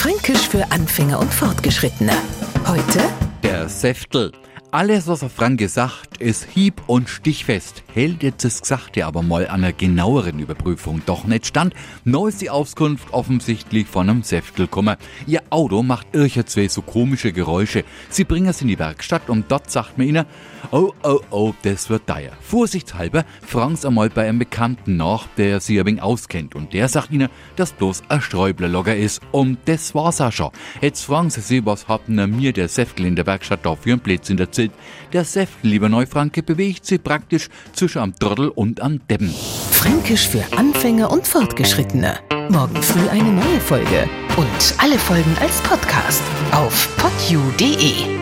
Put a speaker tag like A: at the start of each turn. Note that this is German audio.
A: Fränkisch für Anfänger und Fortgeschrittene. Heute
B: Der Säftel. Alles, was der Franke sagt, ist hieb- und stichfest. Hält jetzt das Gesagte aber mal einer genaueren Überprüfung doch nicht stand, neu ist die Auskunft offensichtlich von einem Säftel gekommen. Ihr Auto macht ircher zwei so komische Geräusche. Sie bringen es in die Werkstatt und dort sagt man ihnen, oh, oh, oh, das wird teuer. Vorsichtshalber fragen sie einmal bei einem Bekannten nach, der sie ein wenig auskennt und der sagt ihnen, dass bloß ein Sträublerlogger ist und das war's auch schon. Jetzt fragen sie sich, was hat denn mir der Säftel in der Werkstatt da für ein Blödsinn erzählt. Der Säftel, lieber Neufranke, bewegt sich praktisch zwischen am Trottel und am Deppen.
A: Fränkisch für Anfänger und Fortgeschrittene. Morgen früh eine neue Folge. Und alle Folgen als Podcast auf podu.de.